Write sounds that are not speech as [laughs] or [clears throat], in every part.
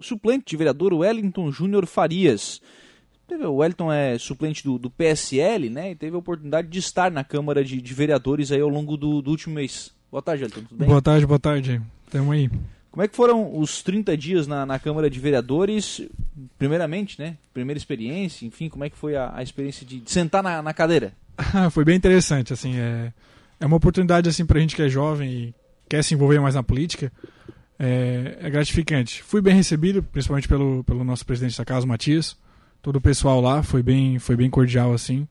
suplente de vereador Wellington Júnior Farias. O Wellington é suplente do, do, PSL, né? E teve a oportunidade de estar na Câmara de, de Vereadores aí ao longo do, do, último mês. Boa tarde, Wellington. Tudo bem? Boa tarde, boa tarde. Tamo aí. Como é que foram os 30 dias na, na Câmara de Vereadores? Primeiramente, né? Primeira experiência, enfim, como é que foi a, a experiência de, de sentar na, na cadeira? [laughs] foi bem interessante, assim, é, é uma oportunidade, assim, pra gente que é jovem e quer se envolver mais na política, é, é gratificante. Fui bem recebido, principalmente pelo, pelo nosso presidente da casa, Matias, todo o pessoal lá foi bem, foi bem cordial, assim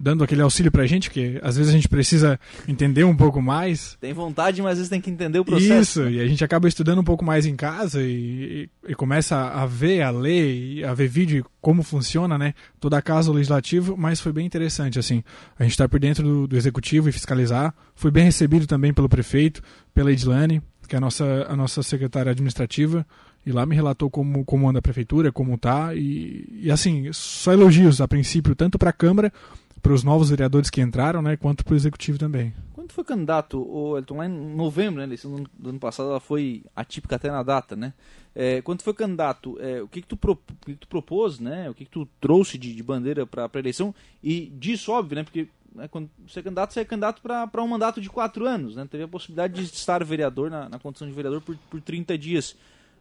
dando aquele auxílio pra gente, porque às vezes a gente precisa entender um pouco mais. Tem vontade, mas às vezes tem que entender o processo. Isso, e a gente acaba estudando um pouco mais em casa e, e, e começa a ver, a ler, a ver vídeo como funciona, né, toda a casa legislativo, mas foi bem interessante, assim, a gente estar tá por dentro do, do, executivo e fiscalizar, fui bem recebido também pelo prefeito, pela Edilane, que é a nossa, a nossa secretária administrativa, e lá me relatou como, como anda a prefeitura, como tá, e, e assim, só elogios a princípio, tanto para a Câmara para os novos vereadores que entraram, né, quanto para o executivo também. Quando foi candidato, o Elton, lá em novembro, né, do ano passado, ela foi atípica até na data, né? É, quando foi candidato, é, o que que tu, pro, que que tu propôs, né? O que que tu trouxe de, de bandeira para a eleição? E disso, óbvio, né? Porque né, quando você é candidato, você é candidato para um mandato de quatro anos, né? Teve a possibilidade de estar vereador, na, na condição de vereador, por, por 30 dias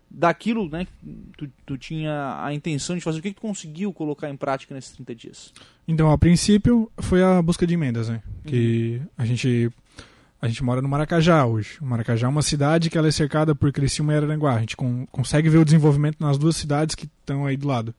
daquilo, né, tu, tu tinha a intenção de fazer, o que, que tu conseguiu colocar em prática nesses 30 dias? Então, a princípio, foi a busca de emendas, né? Que uhum. a gente a gente mora no Maracajá hoje. O Maracajá é uma cidade que ela é cercada por Criciúma e Araranguá. A gente consegue ver o desenvolvimento nas duas cidades que estão aí do lado.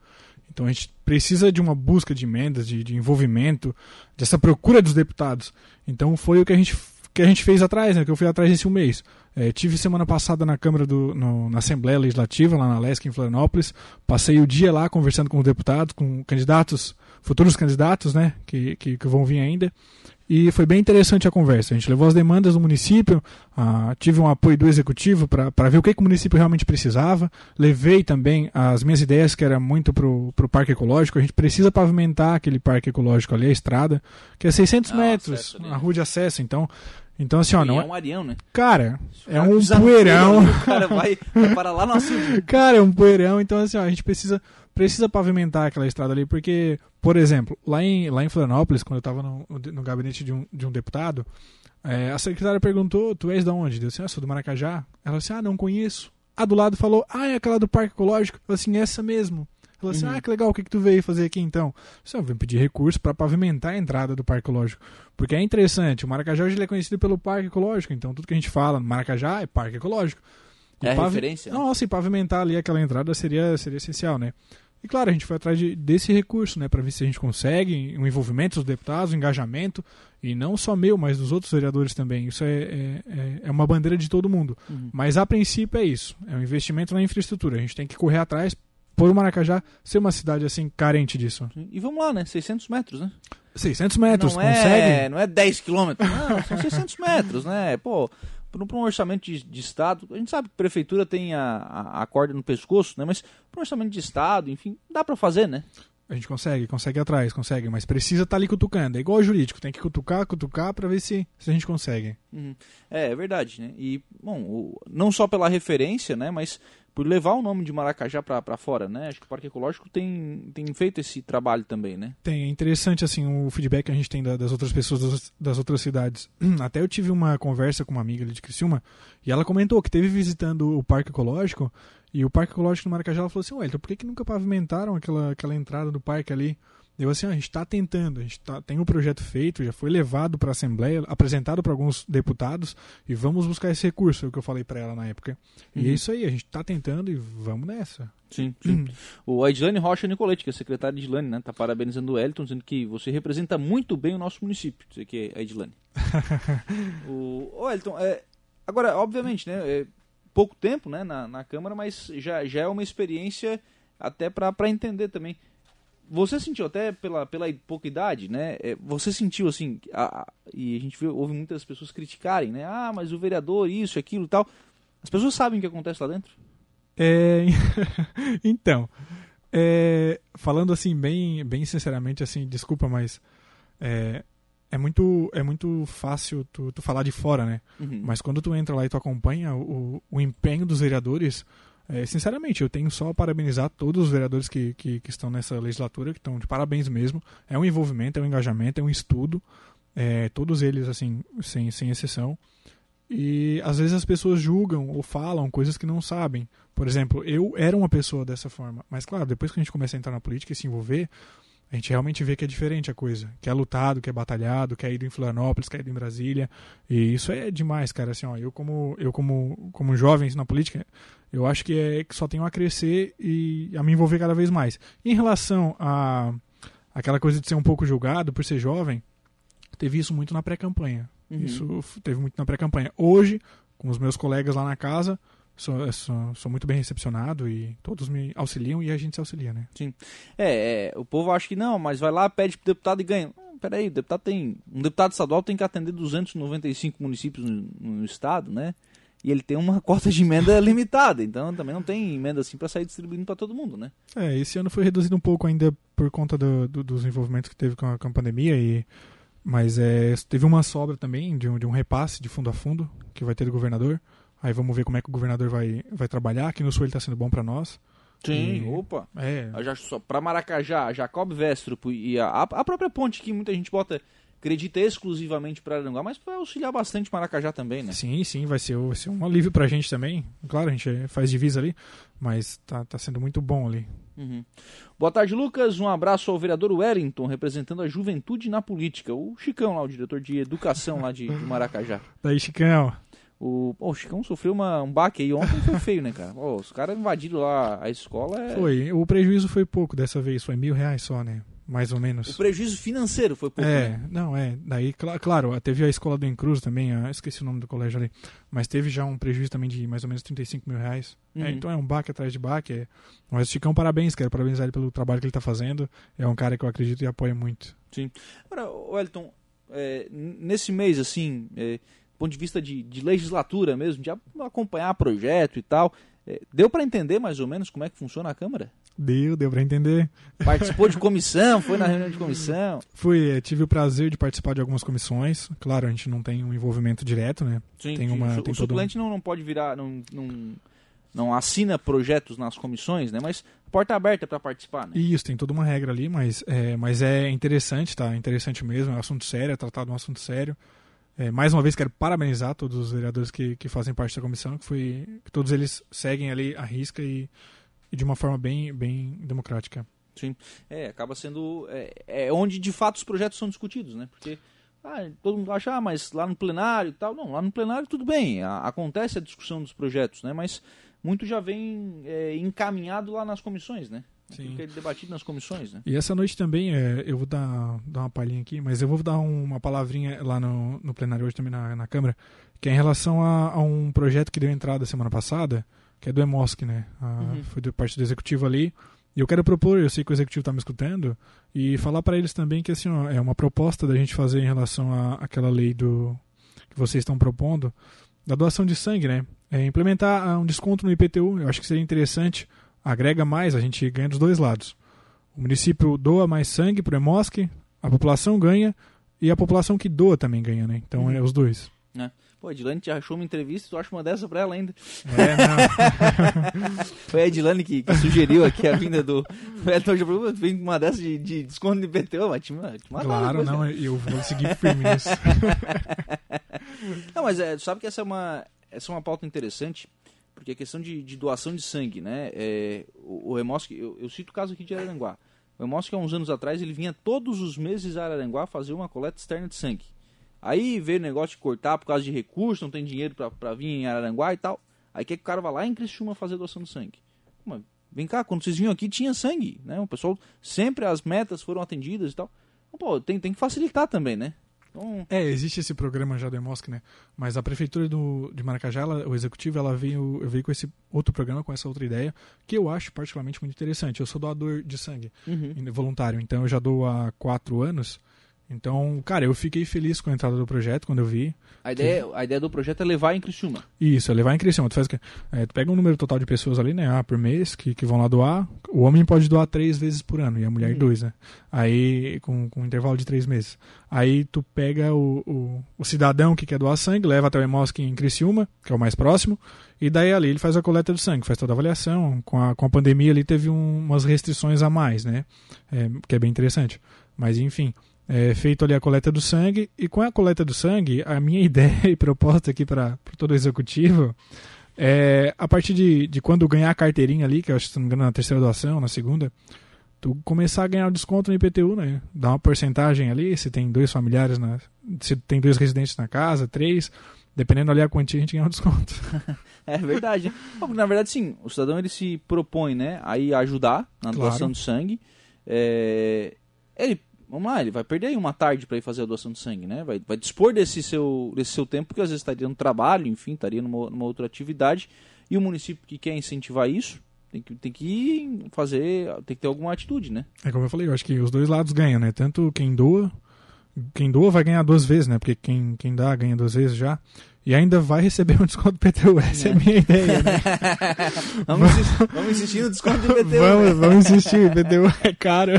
Então a gente precisa de uma busca de emendas, de, de envolvimento, dessa procura dos deputados. Então foi o que a gente que a gente fez atrás, né? Que eu fui atrás nesse mês. É, tive semana passada na Câmara do, no, na Assembleia Legislativa, lá na Lesc, em Florianópolis. Passei o dia lá conversando com os deputados, com candidatos, futuros candidatos, né? Que, que, que vão vir ainda. E foi bem interessante a conversa. A gente levou as demandas do município, ah, tive um apoio do executivo para ver o que, que, o município realmente precisava. Levei também as minhas ideias, que era muito para o parque ecológico. A gente precisa pavimentar aquele parque ecológico ali, a estrada, que é 600 ah, metros, a rua de acesso. Então, então, assim, ó, não é. um arião, né? Cara, é um poeirão. O cara vai, vai para lá no. [laughs] Cara, é um poeirão. Então, assim, ó, a gente precisa, precisa pavimentar aquela estrada ali, porque, por exemplo, lá em, lá em Florianópolis, quando eu estava no, no gabinete de um, de um deputado, é, a secretária perguntou: Tu és de onde? Eu disse: Ah, sou do Maracajá. Ela disse: Ah, não conheço. A do lado falou: Ah, é aquela do Parque Ecológico. Eu falei assim: Essa mesmo. Falou assim: uhum. ah, que legal, o que, que tu veio fazer aqui então? Assim, eu vim pedir recurso para pavimentar a entrada do Parque Ecológico. Porque é interessante, o Maracajá hoje é conhecido pelo Parque Ecológico, então tudo que a gente fala no Maracajá é Parque Ecológico. É a referência? Nossa, e pavimentar ali aquela entrada seria, seria essencial, né? E claro, a gente foi atrás de, desse recurso, né, para ver se a gente consegue o um envolvimento dos deputados, o um engajamento, e não só meu, mas dos outros vereadores também. Isso é, é, é, é uma bandeira de todo mundo. Uhum. Mas a princípio é isso, é um investimento na infraestrutura. A gente tem que correr atrás por o Maracajá ser uma cidade assim carente disso. E vamos lá, né? 600 metros, né? 600 metros, não consegue? É, não é 10 quilômetros, não, são 600 metros, né? Pô, para um orçamento de, de, Estado, a gente sabe que a prefeitura tem a, a, a corda no pescoço, né? Mas para um orçamento de Estado, enfim, dá para fazer, né? A gente consegue, consegue atrás, consegue, mas precisa estar tá ali cutucando. É igual jurídico, tem que cutucar, cutucar para ver se, se a gente consegue. Uhum. É, é verdade, né? E, bom, o, não só pela referência, né? Mas por levar o nome de Maracajá para fora, né? Acho que o Parque Ecológico tem, tem feito esse trabalho também, né? Tem, é interessante assim o feedback que a gente tem da, das outras pessoas das, das, outras cidades. [clears throat] Até eu tive uma conversa com uma amiga ali de Criciúma e ela comentou que teve visitando o Parque Ecológico e o Parque Ecológico do Maracajá ela falou assim, ué, então por que, que nunca pavimentaram aquela, aquela entrada do parque ali? Eu assim, a gente está tentando, a gente tá, tem um projeto feito, já foi levado para a Assembleia, apresentado para alguns deputados e vamos buscar esse recurso, é o que eu falei para ela na época. Uhum. E é uhum. isso aí, a gente está tentando e vamos nessa. Sim, sim. Uhum. O Edilane Rocha Nicoletti, que é secretário de Edilane, né, tá parabenizando o Elton, dizendo que você representa muito bem o nosso município, isso aqui é Edilane. [laughs] o, o Elton, é, agora, obviamente, né, é pouco tempo né, na, na Câmara, mas já, já é uma experiência até para entender também você sentiu até pela, pela pouca idade, né? É, você sentiu assim, a, a, e a gente viu, ouve muitas pessoas criticarem, né? Ah, mas o vereador, isso, aquilo e tal. As pessoas sabem o que acontece lá dentro? É, [laughs] então, é, falando assim, bem, bem sinceramente, assim, desculpa, mas é, é muito, é muito fácil tu, tu falar de fora, né? Uhum. Mas quando tu entra lá e tu acompanha o, o empenho dos vereadores, É, sinceramente, eu tenho só a parabenizar todos os vereadores que, que, que, estão nessa legislatura, que estão de parabéns mesmo. É um envolvimento, é um engajamento, é um estudo. É, todos eles, assim, sem, sem exceção. E às vezes as pessoas julgam ou falam coisas que não sabem. Por exemplo, eu era uma pessoa dessa forma. Mas claro, depois que a gente começa a entrar na política e se envolver, a gente realmente vê que é diferente a coisa. Que é lutado, que é batalhado, que é ido em Florianópolis, que é ido em Brasília. E isso é demais, cara. Assim, ó, eu como, eu como, como jovem na política, eu acho que, é, que só tenho a crescer e a me envolver cada vez mais. Em relação a aquela coisa de ser um pouco julgado por ser jovem, teve isso muito na pré-campanha. Uhum. Isso teve muito na pré-campanha. Hoje, com os meus colegas lá na casa, sou, sou, sou, muito bem recepcionado e todos me auxiliam e a gente se auxilia, né? Sim. É, é, o povo acha que não, mas vai lá, pede pro deputado e ganha. Ah, peraí, o deputado tem. Um deputado estadual tem que atender 295 municípios no, no estado, né? E ele tem uma [laughs] cota de emenda limitada, então também não tem emenda assim para sair distribuindo para todo mundo, né? É, esse ano foi reduzido um pouco ainda por conta do, do, dos envolvimentos que teve com a, com a pandemia e mas é, teve uma sobra também de um, de um repasse de fundo a fundo que vai ter do governador. Aí vamos ver como é que o governador vai, vai trabalhar. Aqui no Sul ele está sendo bom para nós. Sim, e... opa. É. Já, só para Maracajá, Jacob Vestrup e a, a própria ponte que muita gente bota acredita exclusivamente para Aranguá, mas vai auxiliar bastante Maracajá também, né? Sim, sim, vai ser, vai ser um alívio para a gente também. Claro, a gente faz divisa ali, mas tá, tá sendo muito bom ali. Uhum. Boa tarde, Lucas. Um abraço ao vereador Wellington, representando a juventude na política. O Chicão lá, o diretor de educação lá de, de Maracajá. Daí, Chicão. O, oh, o Chicão sofreu uma, um baque aí ontem, foi feio, né, cara? Oh, os caras invadiram lá a escola. É... Foi, o prejuízo foi pouco dessa vez, foi mil reais só, né? mais ou menos. O prejuízo financeiro foi pouco. É, né? não, é. Daí, cl claro, teve a escola do Encruz também, a, esqueci o nome do colégio ali, mas teve já um prejuízo também de mais ou menos 35 mil reais. É, uhum. É, então é um baque atrás de baque. É. Mas Chicão, parabéns, quero parabenizar ele pelo trabalho que ele está fazendo. É um cara que eu acredito e apoio muito. Sim. Agora, Wellington, é, nesse mês, assim, é, ponto de vista de, de legislatura mesmo, de acompanhar projeto e tal, é, deu para entender mais ou menos como é que funciona a Câmara? Deu, deu pra entender. Participou de [laughs] comissão, foi na reunião de comissão? Fui, é, tive o prazer de participar de algumas comissões. Claro, a gente não tem um envolvimento direto, né? Sim, tem uma, o, tem o suplente um... não, não pode virar, não, não, não assina projetos nas comissões, né? Mas porta aberta para participar, né? Isso, tem toda uma regra ali, mas é, mas é interessante, tá? Interessante mesmo, é um assunto sério, é tratado um assunto sério. É, mais uma vez quero parabenizar todos os vereadores que, que fazem parte da comissão, que foi que todos eles seguem ali a risca e e de uma forma bem, bem democrática. Sim, é, acaba sendo é, é onde de fato os projetos são discutidos, né? Porque ah, todo mundo acha, ah, mas lá no plenário e tal. Não, lá no plenário tudo bem, a, acontece a discussão dos projetos, né? Mas muito já vem é, encaminhado lá nas comissões, né? Sim. Fica debatido nas comissões, né? E essa noite também, é, eu vou dar, dar uma palhinha aqui, mas eu vou dar uma palavrinha lá no, no plenário hoje também na, na Câmara, que é em relação a, a um projeto que deu entrada semana passada, que é do EMOSC, né? uhum. Foi do parte do executivo ali. E eu quero propor, eu sei que o executivo está me escutando, e falar para eles também que assim, ó, é uma proposta da gente fazer em relação à aquela lei do que vocês estão propondo, da doação de sangue, né? É implementar ah, um desconto no IPTU, eu acho que seria interessante, agrega mais, a gente ganha dos dois lados. O município doa mais sangue para o EMOSC, a população ganha, e a população que doa também ganha, né? Então uhum. é os dois. É. Pô, a Edilane te achou uma entrevista tu acha uma dessa pra ela ainda. É, não. [laughs] Foi a Edilane que, que, sugeriu aqui a vinda do. [laughs] Elton já vem uma dessa de, de desconto de IPTU, mas te, te Claro, não, eu vou seguir firme nisso. [laughs] não, mas é, tu sabe que essa é uma, essa é uma pauta interessante, porque a questão de, de doação de sangue, né? É, o, Remosque, eu, eu, cito o caso aqui de Araranguá. O Remosque, há uns anos atrás, ele vinha todos os meses a Araranguá fazer uma coleta externa de sangue. Aí veio o negócio de cortar por causa de recurso, não tem dinheiro para vir em Araranguá e tal. Aí quer que o cara vá lá em Criciúma fazer doação de sangue. Mas, vem cá, quando vocês vinham aqui tinha sangue, né? O pessoal, sempre as metas foram atendidas e tal. Pô, tem, tem que facilitar também, né? Então... É, existe esse programa já do EMOSC, né? Mas a prefeitura do, de Maracajá, ela, o executivo, ela veio, veio com esse outro programa, com essa outra ideia, que eu acho particularmente muito interessante. Eu sou doador de sangue, uhum. voluntário, então eu já dou há quatro anos. Então, cara, eu fiquei feliz com a entrada do projeto quando eu vi. A ideia, a ideia do projeto é levar em Criciúma. Isso, é levar em Criciúma. Tu, faz, o quê? é, tu pega um número total de pessoas ali, né? Ah, por mês, que, que vão lá doar. O homem pode doar três vezes por ano e a mulher Uhum. dois, né? Aí, com, com um intervalo de três meses. Aí tu pega o, o, o cidadão que quer doar sangue, leva até o Hemosc em Criciúma, que é o mais próximo, e daí ali ele faz a coleta do sangue, faz toda a avaliação. Com a, com a pandemia ali teve um- umas restrições a mais, né? É, que é bem interessante. Mas enfim, é feito ali a coleta do sangue, e com a coleta do sangue, a minha [laughs] ideia e proposta aqui para todo o executivo é a partir de, de quando ganhar a carteirinha ali, que eu acho que se não me engano na terceira doação, na segunda, tu começar a ganhar o desconto no IPTU, né? Dar uma porcentagem ali, se tem dois familiares, na, se tem dois residentes na casa, três, dependendo ali a quantia, a gente ganha um desconto. [laughs] É verdade. Na verdade, sim, o cidadão ele se propõe, né, aí a ajudar na Claro. doação de sangue. É, Ele, vamos lá, ele vai perder aí uma tarde para ir fazer a doação de sangue, né? Vai, vai dispor desse seu, desse seu tempo, que às vezes estaria no trabalho, enfim, estaria numa, numa outra atividade. E o município que quer incentivar isso tem que, tem que fazer, tem que ter alguma atitude, né? É como eu falei, eu acho que os dois lados ganham, né? Tanto quem doa, quem doa vai ganhar duas vezes, né? Porque quem, quem dá ganha duas vezes já. E ainda vai receber um desconto do PTU. Essa é, a minha ideia, né? [laughs] vamos, insistir, vamos insistir no desconto do IPTU. vamos, né? vamos insistir, PTU é caro.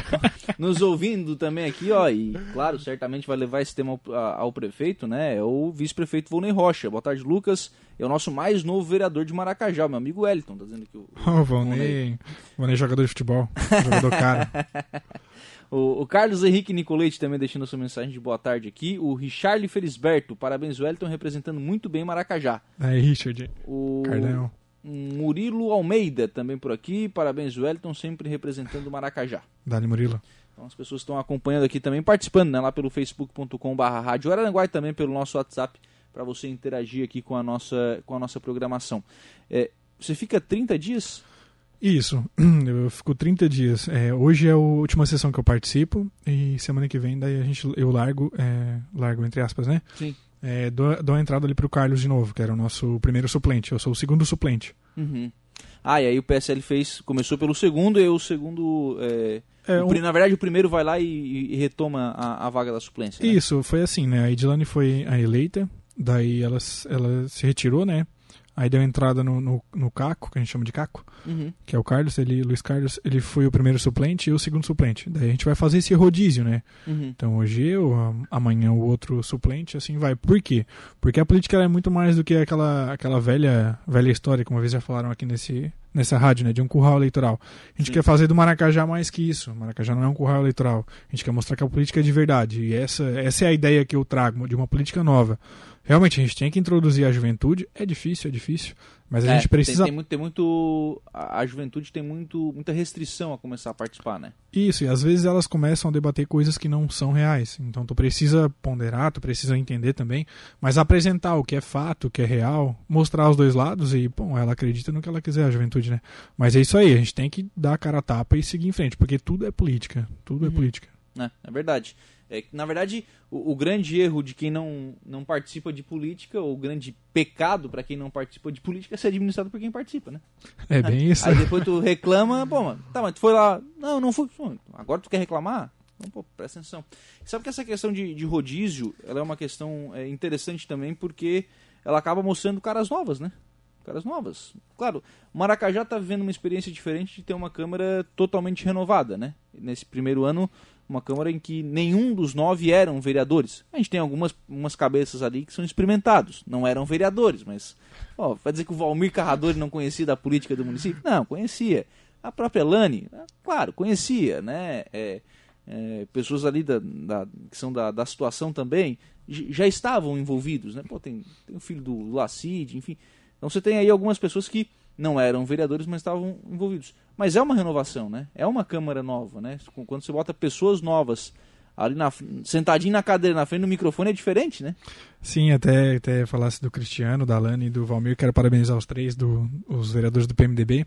Nos ouvindo também aqui, ó, e claro, certamente vai levar esse tema ao, ao prefeito, né? É o vice-prefeito Volney Rocha. Boa tarde, Lucas. É o nosso mais novo vereador de Maracajá, meu amigo Wellington, tá dizendo aqui. O, Ô, Valnei. Valnei jogador de futebol. Jogador caro. [laughs] o, o Carlos Henrique Nicolete também deixando a sua mensagem de boa tarde aqui. O Richard Felisberto, parabéns, Wellington, representando muito bem Maracajá. Aí, Richard. O Cardão. Murilo Almeida também por aqui, parabéns, Wellington, sempre representando Maracajá. Dali Murilo. Então as pessoas estão acompanhando aqui também, participando né, lá pelo facebook.com.br Rádio Araranguá e também pelo nosso WhatsApp para você interagir aqui com a nossa, com a nossa programação. É, você fica 30 dias? Isso, [clears throat] eu fico 30 dias. É, hoje é a última sessão que eu participo e semana que vem daí a gente, eu largo, é, largo entre aspas, né? Sim. É, dou, dou a entrada ali pro Carlos de novo, que era o nosso primeiro suplente. Eu sou o segundo suplente. Uhum. Ah, e aí o PSL fez, começou pelo segundo e o segundo. é, É, o um- Na verdade, o primeiro vai lá e, e retoma a, a vaga da suplência. né? Isso, foi assim, né? A Edilane foi a eleita, daí ela, ela se retirou, né? Aí deu entrada no, no, no Caco, que a gente chama de Caco, Uhum. que é o Carlos, ele, Luiz Carlos, ele foi o primeiro suplente e o segundo suplente. Daí a gente vai fazer esse rodízio, né? Uhum. Então hoje eu, amanhã o outro suplente, assim vai. Por quê? Porque a política é muito mais do que aquela, aquela velha, velha história que uma vez já falaram aqui nesse, nessa rádio, né? De um curral eleitoral. A gente Sim. quer fazer do Maracajá mais que isso. Maracajá não é um curral eleitoral. A gente quer mostrar que a política é de verdade. E essa, essa é a ideia que eu trago, de uma política nova. Realmente, a gente tem que introduzir a juventude. É difícil, é difícil. Mas a É, gente precisa. Tem, tem muito, tem muito. A, juventude tem muito, muita restrição a começar a participar, né? Isso, e às vezes elas começam a debater coisas que não são reais. Então tu precisa ponderar, tu precisa entender também, mas apresentar o que é fato, o que é real, mostrar os dois lados e, bom, ela acredita no que ela quiser, a juventude, né? Mas é isso aí, a gente tem que dar a cara a tapa e seguir em frente, porque tudo é política, tudo é Uhum. política. É, é verdade. É, na verdade, o, o grande erro de quem não, não participa de política, ou o grande pecado para quem não participa de política é ser administrado por quem participa, né? É bem isso. Aí depois tu reclama, pô, mano, tá, mas tu foi lá, não, não fui, Pô, agora tu quer reclamar? Então, pô, presta atenção. Sabe que essa questão de, de rodízio, ela é uma questão é, interessante também, porque ela acaba mostrando caras novas, né? Caras novas. Claro, o Maracajá tá vivendo uma experiência diferente de ter uma Câmara totalmente renovada, né? Nesse primeiro ano, uma Câmara em que nenhum dos nove eram vereadores. A gente tem algumas umas cabeças ali que são experimentados, não eram vereadores, mas. Ó, vai dizer que o Valmir Carradori não conhecia da política do município? Não, conhecia. A própria Lani, ah, claro, conhecia, né? É, é, pessoas ali da, da- que são da, da situação também já estavam envolvidos, né? Pô, tem, tem o filho do Lacide, enfim. Então você tem aí algumas pessoas que não eram vereadores, mas estavam envolvidos. Mas é uma renovação, né? É uma Câmara nova, né? Quando você bota pessoas novas ali na, sentadinho na cadeira, na frente do microfone, é diferente, né? Sim, até, até falasse do Cristiano, da Lani e do Valmir, quero parabenizar os três, do, os vereadores do PMDB.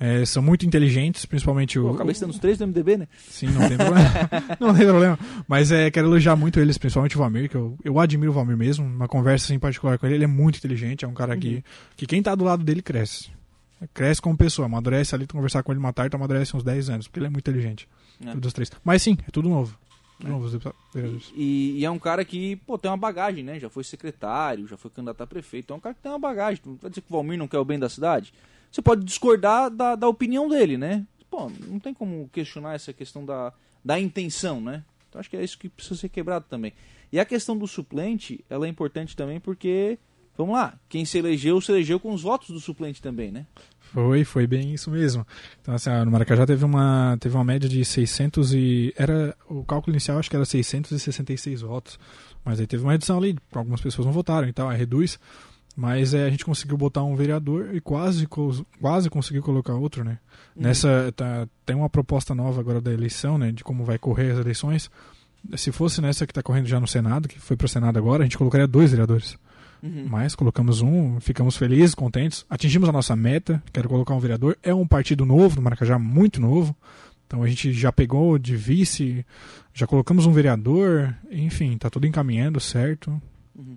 É, são muito inteligentes, principalmente o. Pô, acabei sendo os três do MDB, né? Sim, não tem problema. [laughs] não tem problema. Mas é, quero elogiar muito eles, principalmente o Valmir, que eu, eu admiro o Valmir mesmo. Uma conversa assim, particular com ele, ele é muito inteligente, é um cara que, que quem tá do lado dele cresce. Cresce como pessoa, amadurece ali, tu conversar com ele uma tarde, tu amadurece uns 10 anos, porque ele é muito inteligente. É. Dos três. Mas sim, é tudo novo. Né? Novos vereadores. E, e, é um cara que, pô, tem uma bagagem, né? Já foi secretário, já foi candidato a prefeito. É um cara que tem uma bagagem. Não vai dizer que o Valmir não quer o bem da cidade? Você pode discordar da, da opinião dele, né? Pô, não tem como questionar essa questão da, da intenção, né? Então acho que é isso que precisa ser quebrado também. E a questão do suplente, ela é importante também porque, vamos lá, quem se elegeu, se elegeu com os votos do suplente também, né? Foi, foi bem isso mesmo. Então, assim, no Maracajá teve uma, teve uma média de 600 e... Era, o cálculo inicial acho que era 666 votos. Mas aí teve uma redução ali, algumas pessoas não votaram e tal, aí reduz. Mas é, a gente conseguiu botar um vereador e quase, quase conseguiu colocar outro, né? Uhum. Nessa, tá, tem uma proposta nova agora da eleição, né? De como vai correr as eleições. Se fosse nessa que está correndo já no Senado, que foi para o Senado agora, a gente colocaria dois vereadores. Uhum. Mas colocamos um, ficamos felizes, contentes, atingimos a nossa meta. Quero colocar um vereador. É um partido novo, no Maracajá, muito novo. Então a gente já pegou de vice, já colocamos um vereador, enfim, tá tudo encaminhando, certo? Uhum.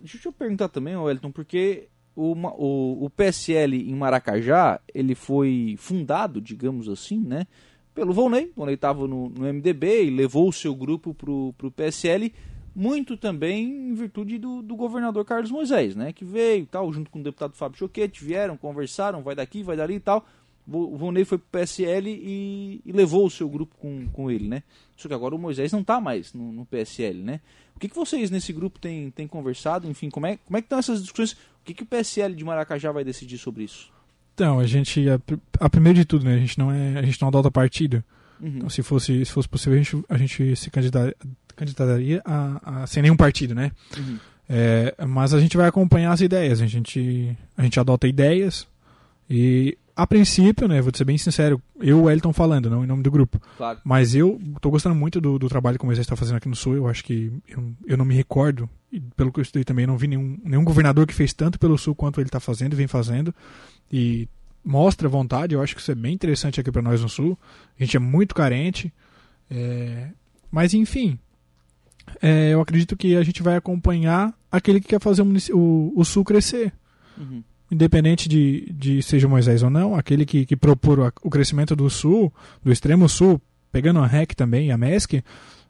Deixa eu perguntar também, Wellington, porque o, o, o PSL em Maracajá, ele foi fundado, digamos assim, né? Pelo Volney. Volney estava no, no MDB e levou o seu grupo para o PSL muito também em virtude do, do, governador Carlos Moisés, né? Que veio tal, junto com o deputado Fábio Choquete, vieram, conversaram, vai daqui, vai dali e tal. O Vonei foi pro PSL e, e, levou o seu grupo com, com ele, né? Só que agora o Moisés não está mais no, no, PSL, né? O que, que vocês nesse grupo têm, têm conversado? Enfim, como é, como é que estão essas discussões? O que, que o PSL de Maracajá vai decidir sobre isso? Então, a gente, a, a primeiro de tudo, né? A gente não é, a gente não adota partido. Uhum. Então, se fosse, se fosse possível, a gente, a gente se candidatar candidataria a, a, sem nenhum partido, né? Uhum. É, mas a gente vai acompanhar as ideias, a gente, a gente adota ideias e a princípio, né, vou ser bem sincero, eu e o Elton falando, não em nome do grupo. Claro. Mas eu estou gostando muito do, do, trabalho que o Moisés está fazendo aqui no Sul. Eu acho que eu, eu não me recordo, e pelo que eu estudei também, não vi nenhum, nenhum governador que fez tanto pelo Sul quanto ele está fazendo e vem fazendo. E mostra vontade, eu acho que isso é bem interessante aqui para nós no Sul. A gente é muito carente. É... Mas enfim, é, eu acredito que a gente vai acompanhar aquele que quer fazer o, o, o Sul crescer. Uhum. Independente de, de seja Moisés ou não, aquele que, que propor o, crescimento do Sul, do extremo Sul, pegando a REC também, a MESC,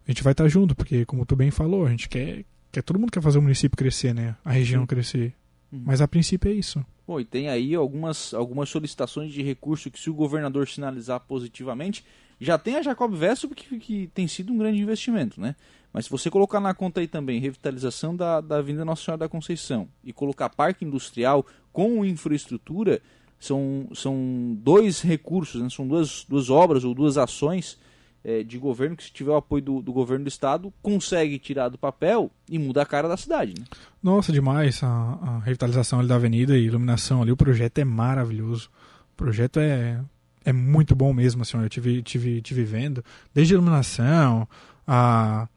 a gente vai estar junto, porque como tu bem falou, a gente quer, quer todo mundo quer fazer o município crescer, né? A região Sim. crescer. Uhum. Mas a princípio é isso. Bom, e tem aí algumas, algumas solicitações de recurso que se o governador sinalizar positivamente, já tem a Jacob Vesso que, que tem sido um grande investimento, né? Mas se você colocar na conta aí também revitalização da, da Avenida Nossa Senhora da Conceição e colocar parque industrial com infraestrutura, são, são dois recursos, né? são duas, duas obras ou duas ações é, de governo que, se tiver o apoio do, do, governo do estado, consegue tirar do papel e muda a cara da cidade. Né? Nossa, demais. A, a revitalização da avenida e iluminação ali, o projeto é maravilhoso. O projeto é, é muito bom mesmo, assim, eu tive, tive, tive vendo. Desde a iluminação, a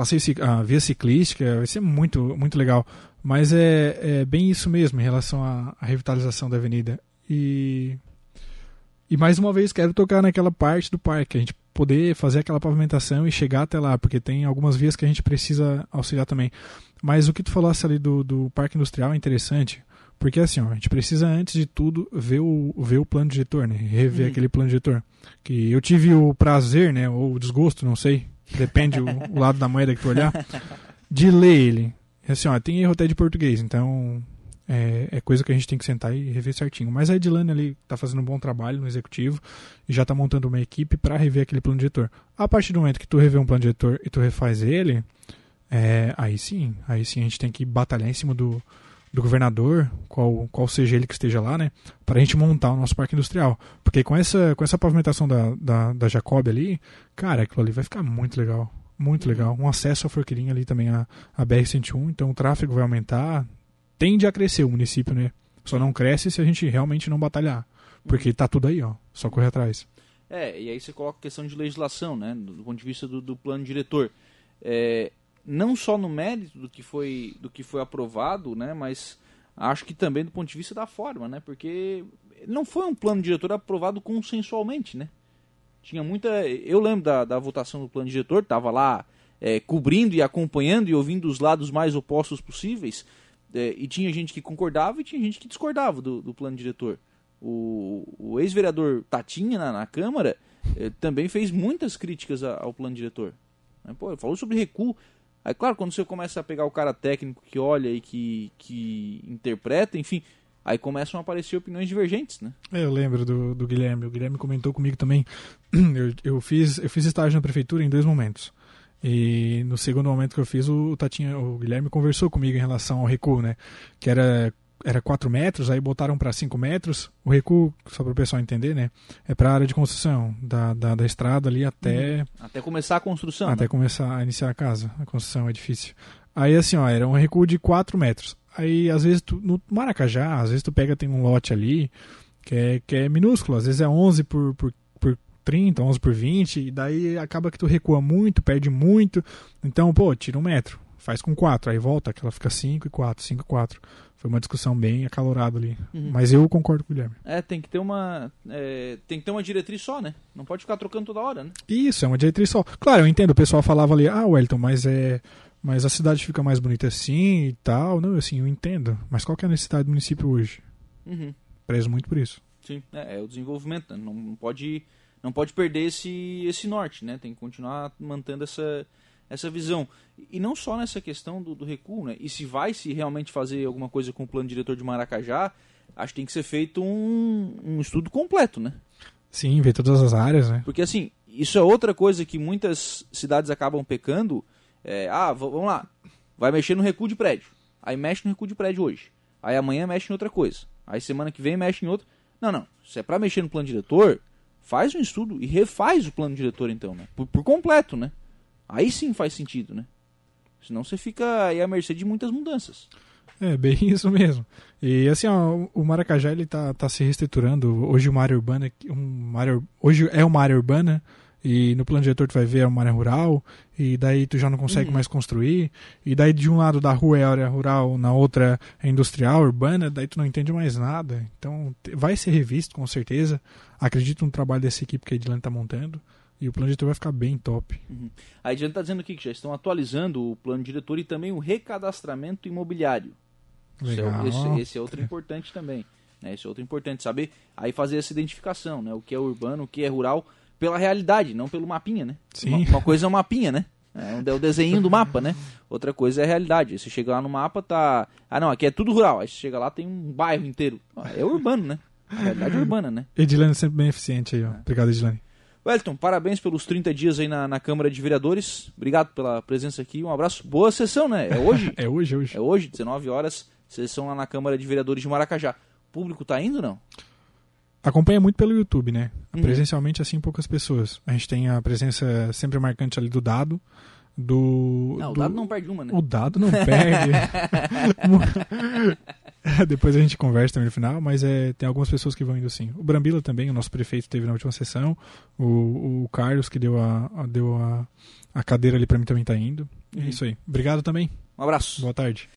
passei a via ciclística, vai ser muito, muito legal. Mas é, é bem isso mesmo em relação à, à, revitalização da avenida. E, e mais uma vez quero tocar naquela parte do parque, a gente poder fazer aquela pavimentação e chegar até lá, porque tem algumas vias que a gente precisa auxiliar também. Mas o que tu falasse ali do, do parque industrial é interessante, porque assim, ó, a gente precisa antes de tudo ver o, ver o plano diretor, né? Rever hum. aquele plano diretor. Que eu tive o prazer, né, ou o desgosto, não sei, depende o, o, lado da moeda que tu olhar, de ler ele. Assim, ó, tem erro até de português, então é, é, coisa que a gente tem que sentar e rever certinho. Mas a Edilane ali está fazendo um bom trabalho no executivo e já está montando uma equipe para rever aquele plano diretor. A partir do momento que tu revê um plano diretor e tu refaz ele, é, aí sim, aí sim a gente tem que batalhar em cima do, do governador, qual, qual seja ele que esteja lá, né, para a gente montar o nosso parque industrial. Porque com essa, com essa pavimentação da, da, da Jacob ali, cara, aquilo ali vai ficar muito legal. Muito uhum. legal. Um acesso à Forquilinha ali também, a, a BR-101, então o tráfego vai aumentar. Tende a crescer o município, né? Só não cresce se a gente realmente não batalhar. Porque uhum. tá tudo aí, ó. Só correr atrás. É, e aí você coloca a questão de legislação, né? Do, ponto de vista do, do plano diretor. É, não só no mérito do que foi, do que foi aprovado, né, mas acho que também do ponto de vista da forma, né, porque não foi um plano diretor aprovado consensualmente, né. Tinha muita, eu lembro da, da votação do plano diretor, estava lá é, cobrindo e acompanhando e ouvindo os lados mais opostos possíveis, é, e tinha gente que concordava e tinha gente que discordava do, do plano diretor. O, o ex-vereador Tatinha na, na Câmara é, também fez muitas críticas a, ao plano diretor. Né? Pô, falou sobre recuo. Aí, claro, quando você começa a pegar o cara técnico que olha e que, que interpreta, enfim, aí começam a aparecer opiniões divergentes, né? É, eu lembro do, do Guilherme. O Guilherme comentou comigo também. [clears throat] Eu, eu, fiz, eu fiz estágio na prefeitura em dois momentos. E no segundo momento que eu fiz, o, Tatinha, o Guilherme conversou comigo em relação ao recuo, né? Que era era 4 metros, aí botaram para 5 metros. O recuo, só para o pessoal entender, né? É para a área de construção, da, da, da, estrada ali até. Uhum. Até começar a construção. Até né? começar a iniciar a casa. A construção é difícil. Aí assim, ó, era um recuo de 4 metros. Aí às vezes tu, no Maracajá, às vezes tu pega, tem um lote ali que é, que é minúsculo, às vezes é 11 por, por, por 30, 11 por 20, e daí acaba que tu recua muito, perde muito. Então, pô, tira um metro, faz com 4, aí volta, que ela fica 5 e 4, 5 e 4. Foi uma discussão bem acalorada ali. Uhum. Mas eu concordo com o Guilherme. É, tem que ter uma. É, tem que ter uma diretriz só, né? Não pode ficar trocando toda hora, né? Isso, é uma diretriz só. Claro, eu entendo, o pessoal falava ali, ah, Wellington, mas é. Mas a cidade fica mais bonita assim e tal. Não, assim, eu entendo. Mas qual que é a necessidade do município hoje? Uhum. Prezo muito por isso. Sim, é, é o desenvolvimento, né? não, não, pode, não pode perder esse, esse norte, né? Tem que continuar mantendo essa, essa visão. E não só nessa questão do, do recuo, né? E se vai se realmente fazer alguma coisa com o plano diretor de Maracajá, acho que tem que ser feito um, um estudo completo, né? Sim, ver todas as áreas, né? Porque assim, isso é outra coisa que muitas cidades acabam pecando. É, ah, vamos lá, vai mexer no recuo de prédio. Aí mexe no recuo de prédio hoje. Aí amanhã mexe em outra coisa. Aí semana que vem mexe em outra. Não, não. Se é para mexer no plano diretor, faz um estudo e refaz o plano diretor então, né? Por, por completo, né? Aí sim faz sentido, né? Senão você fica aí à mercê de muitas mudanças. É, bem [laughs] isso mesmo. E assim, ó, o Maracajá ele tá, tá se reestruturando. Hoje uma área urbana, uma área, hoje é uma área urbana e no plano diretor tu vai ver é uma área rural e daí tu já não consegue uhum. mais construir e daí de um lado da rua é área rural, na outra é industrial, urbana, daí tu não entende mais nada. Então vai ser revisto com certeza. Acredito no trabalho dessa equipe que a Edilane tá montando. E o plano diretor vai ficar bem top. Uhum. A Ediane está dizendo aqui que já estão atualizando o plano diretor e também o recadastramento imobiliário. Legal. Esse, é, esse, esse é outro importante também. Né? Esse é outro importante saber. Aí fazer essa identificação, né? O que é urbano, o que é rural, pela realidade, não pelo mapinha, né? Sim. Uma, uma coisa é o mapinha, né? É o desenho do mapa, né? Outra coisa é a realidade. Você chega lá no mapa, tá. Ah, não, aqui é tudo rural. Aí você chega lá, tem um bairro inteiro. É urbano, né? A realidade é urbana, né? Edilane sempre bem eficiente aí, ó. Obrigado, Edilane. Wellington, parabéns pelos 30 dias aí na, na, Câmara de Vereadores. Obrigado pela presença aqui. Um abraço. Boa sessão, né? É hoje? [laughs] é hoje, é hoje. É hoje, 19 horas, sessão lá na Câmara de Vereadores de Maracajá. O público tá indo não? Acompanha muito pelo YouTube, né? Uhum. Presencialmente, assim, poucas pessoas. A gente tem a presença sempre marcante ali do Dado. Do, não, do... o dado não perde uma, né? O dado não perde. [laughs] [laughs] [laughs] Depois a gente conversa também no final, mas é, tem algumas pessoas que vão indo sim. O Brambila também, o nosso prefeito, teve na última sessão. O, o Carlos, que deu a, a deu a, a cadeira ali para mim, também tá indo. É uhum. É isso aí. Obrigado também. Um abraço. Boa tarde.